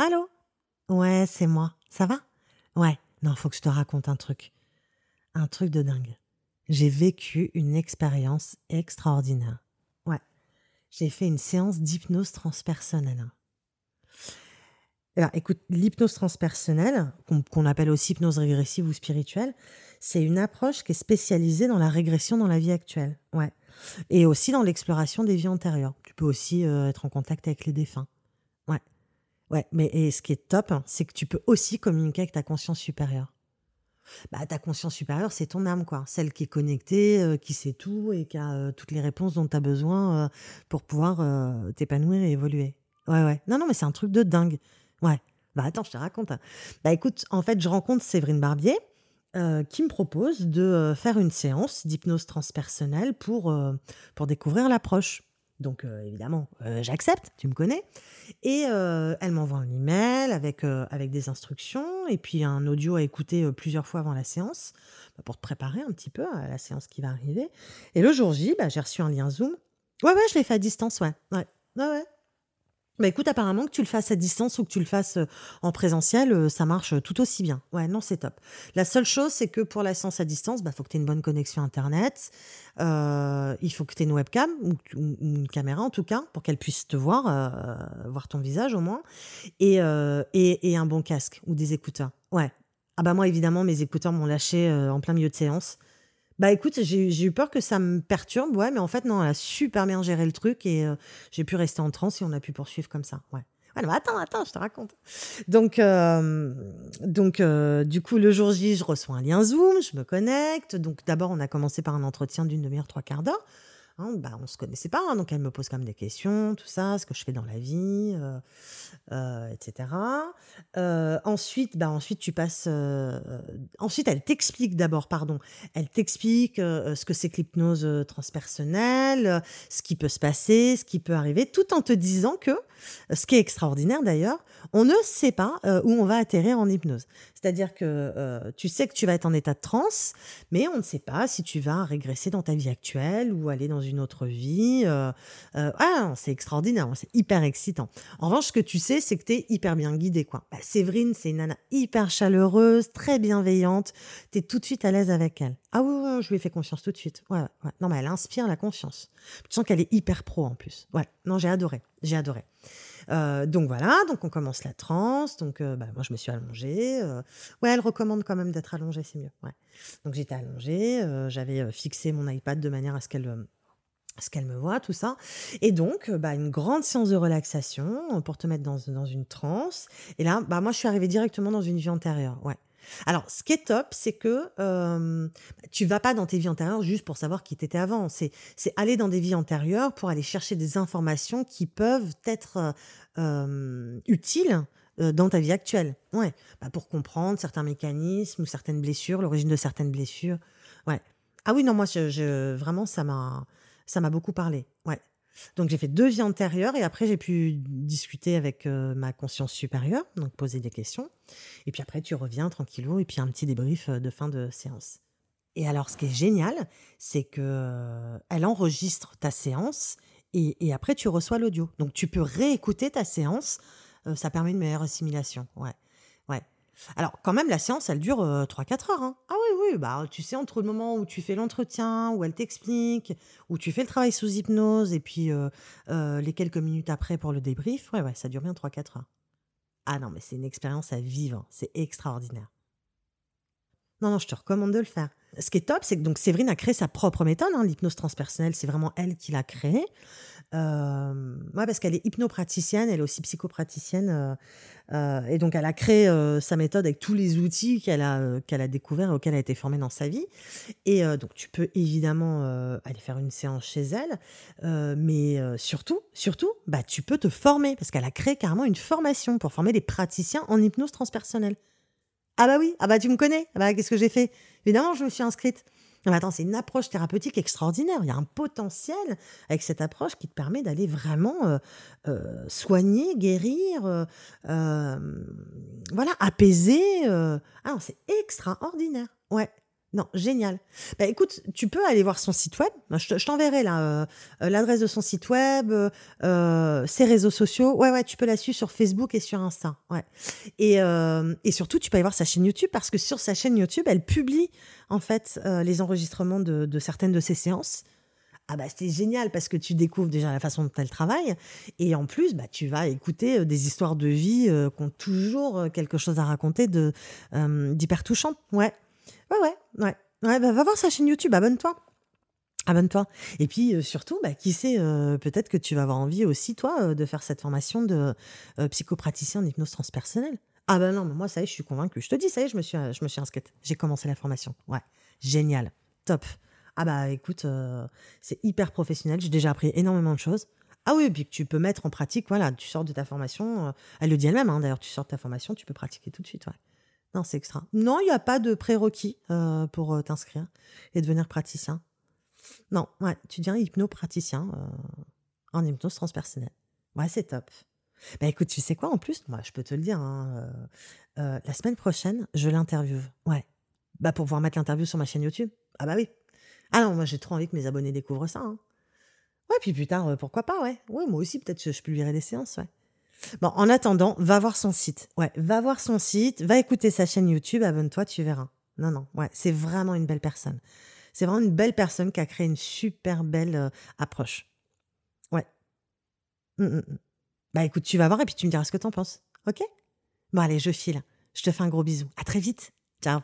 Allô? Ouais, c'est moi. Ça va? Ouais. Non, faut que je te raconte un truc. Un truc de dingue. J'ai vécu une expérience extraordinaire. Ouais. J'ai fait une séance d'hypnose transpersonnelle. Alors, écoute, l'hypnose transpersonnelle, qu'on appelle aussi hypnose régressive ou spirituelle, c'est une approche qui est spécialisée dans la régression dans la vie actuelle. Ouais. Et aussi dans l'exploration des vies antérieures. Tu peux aussi euh, être en contact avec les défunts. Ouais. Mais et ce qui est top, hein, c'est que tu peux aussi communiquer avec ta conscience supérieure. Bah, ta conscience supérieure, c'est ton âme, quoi. Celle qui est connectée, euh, qui sait tout et qui a euh, toutes les réponses dont tu as besoin pour pouvoir t'épanouir et évoluer. Ouais, ouais. Non, non, mais c'est un truc de dingue. Ouais. Bah attends, je te raconte. Hein. Bah écoute, en fait, je rencontre Séverine Barbier euh, qui me propose de euh, faire une séance d'hypnose transpersonnelle euh, pour découvrir l'approche. Donc évidemment, j'accepte, tu me connais. Et elle m'envoie un email avec, avec des instructions et puis un audio à écouter plusieurs fois avant la séance bah, pour te préparer un petit peu à la séance qui va arriver. Et le jour J, bah, j'ai reçu un lien Zoom. Ouais, ouais, je l'ai fait à distance, ouais. Ouais, ouais, ouais. Bah écoute, apparemment que tu le fasses à distance ou que tu le fasses euh, en présentiel, euh, ça marche euh, tout aussi bien. Ouais, non, c'est top. La seule chose, c'est que pour la séance à distance, bah faut que tu aies une bonne connexion Internet. il faut que tu aies une webcam ou, une caméra en tout cas pour qu'elle puisse te voir, voir ton visage au moins, et, et, et, un bon casque ou des écouteurs. Ouais. Ah bah moi évidemment mes écouteurs m'ont lâché en plein milieu de séance. Bah écoute, j'ai eu peur que ça me perturbe, ouais, mais en fait, non, elle a super bien géré le truc et euh, j'ai pu rester en transe et on a pu poursuivre comme ça, ouais. Ouais, attends, attends, je te raconte. Donc, euh, donc euh, du coup, le jour J, je reçois un lien Zoom, je me connecte. Donc, d'abord, on a commencé par un entretien d'une demi-heure, trois quarts d'heure. Hein, bah, on se connaissait pas, hein, donc elle me pose quand même des questions, tout ça, ce que je fais dans la vie, euh, euh, etc. Euh, ensuite, bah, ensuite tu passes. ensuite, elle t'explique d'abord, pardon, elle t'explique ce que c'est que l'hypnose transpersonnelle, ce qui peut se passer, ce qui peut arriver, tout en te disant que, ce qui est extraordinaire d'ailleurs, on ne sait pas où on va atterrir en hypnose. C'est-à-dire que tu sais que tu vas être en état de transe, mais on ne sait pas si tu vas régresser dans ta vie actuelle ou aller dans une une autre vie. Euh, euh, ah, c'est extraordinaire, c'est hyper excitant. En revanche, ce que tu sais, c'est que tu es hyper bien guidée. Quoi. Bah, Séverine, c'est une nana hyper chaleureuse, très bienveillante. Tu es tout de suite à l'aise avec elle. Ah oui, je lui ai fait confiance tout de suite. Ouais, ouais. Non, mais elle inspire la confiance. Tu sens qu'elle est hyper pro en plus. Ouais, non, j'ai adoré. J'ai adoré. Euh, donc voilà, donc on commence la transe. Donc bah, moi je me suis allongée. ouais, elle recommande quand même d'être allongée, c'est mieux. Ouais. Donc j'étais allongée, j'avais fixé mon iPad de manière à ce qu'elle ce qu'elle me voit, tout ça. Et donc, euh, bah, une grande séance de relaxation euh, pour te mettre dans, dans une transe. Et là, bah, moi, je suis arrivée directement dans une vie antérieure. Ouais. Alors, ce qui est top, c'est que euh, tu vas pas dans tes vies antérieures juste pour savoir qui t'étais avant. C'est, aller dans des vies antérieures pour aller chercher des informations qui peuvent être euh, utiles dans ta vie actuelle. Ouais. Bah, pour comprendre certains mécanismes ou certaines blessures, l'origine de certaines blessures. Ouais. Ah oui, non, moi, je vraiment, ça m'a ça m'a beaucoup parlé. Ouais. Donc j'ai fait deux vies antérieures et après j'ai pu discuter avec euh, ma conscience supérieure, donc poser des questions. Et puis après tu reviens tranquillou et puis un petit débrief euh, de fin de séance. Et alors ce qui est génial, c'est que euh, elle enregistre ta séance et, après tu reçois l'audio. Donc tu peux réécouter ta séance. ça permet une meilleure assimilation. Ouais. Ouais. Alors, quand même, la séance, elle dure 3-4 heures. Hein. Ah oui, oui, bah, tu sais, entre le moment où tu fais l'entretien, où elle t'explique, où tu fais le travail sous hypnose, et puis les quelques minutes après pour le débrief, ouais, ouais, ça dure bien 3-4 heures. Ah non, mais c'est une expérience à vivre, c'est extraordinaire. Non, non, je te recommande de le faire. Ce qui est top, c'est que donc Séverine a créé sa propre méthode, hein, l'hypnose transpersonnelle, c'est vraiment elle qui l'a créée. Euh, ouais, parce qu'elle est hypnopraticienne, elle est aussi psychopraticienne. Euh, euh, et donc, elle a créé sa méthode avec tous les outils qu'elle a, qu'elle a découverts et auxquels elle a été formée dans sa vie. Et donc, tu peux évidemment aller faire une séance chez elle. mais surtout, surtout, bah, tu peux te former parce qu'elle a créé carrément une formation pour former des praticiens en hypnose transpersonnelle. Ah bah oui, ah bah tu me connais. Ah bah qu'est-ce que j'ai fait? Évidemment, je me suis inscrite. Attends, c'est une approche thérapeutique extraordinaire. Il y a un potentiel avec cette approche qui te permet d'aller vraiment euh, euh, soigner, guérir, euh, voilà, apaiser. Ah c'est extraordinaire. Ouais, Non, génial. Bah écoute, tu peux aller voir son site web. Je t'enverrai là euh, euh, l'adresse de son site web, euh, ses réseaux sociaux. Ouais, ouais, tu peux la suivre sur Facebook et sur Insta. Ouais. Et, et surtout, tu peux aller voir sa chaîne YouTube parce que sur sa chaîne YouTube, elle publie en fait les enregistrements de, certaines de ses séances. Ah bah c'est génial parce que tu découvres déjà la façon dont elle travaille et en plus bah tu vas écouter des histoires de vie qui ont toujours quelque chose à raconter d'hyper touchant. Ouais. Ouais, ouais, ouais. ouais bah, va voir sa chaîne YouTube, abonne-toi. Abonne-toi. Et puis euh, surtout, bah, qui sait, euh, peut-être que tu vas avoir envie aussi, toi, euh, de faire cette formation de psychopraticien en hypnose transpersonnelle. Ah ben non, mais moi, ça y est, je suis convaincue. Je te dis, ça y est, je me suis, je me suis inscrite. J'ai commencé la formation. Ouais, génial. Top. Ah bah écoute, c'est hyper professionnel. J'ai déjà appris énormément de choses. Ah oui, et puis que tu peux mettre en pratique, voilà, tu sors de ta formation. elle le dit elle-même, hein, d'ailleurs, tu sors de ta formation, tu peux pratiquer tout de suite. Ouais. Non, c'est extra. Non, il n'y a pas de prérequis euh, pour euh, t'inscrire et devenir praticien. Non, ouais, tu deviens hypnopraticien euh, en hypnose transpersonnelle. Ouais, c'est top. Bah écoute, tu sais quoi en plus? Moi, je peux te le dire. Hein, la semaine prochaine, je l'interviewe. Ouais. Bah pour pouvoir mettre l'interview sur ma chaîne YouTube. Ah bah oui. Ah non, moi j'ai trop envie que mes abonnés découvrent ça. Hein. Ouais, puis plus tard, pourquoi pas, ouais. Ouais, moi aussi, peut-être je, je publierai des séances, ouais. Bon, en attendant, va voir son site. Ouais, va voir son site, va écouter sa chaîne YouTube, abonne-toi, tu verras. Non, non, ouais, c'est vraiment une belle personne. C'est vraiment une belle personne qui a créé une super belle euh, approche. Ouais. Mmh, mmh, mmh. Bah écoute, tu vas voir et puis tu me diras ce que t'en penses. Ok? Bon, allez, je file. Je te fais un gros bisou. À très vite. Ciao.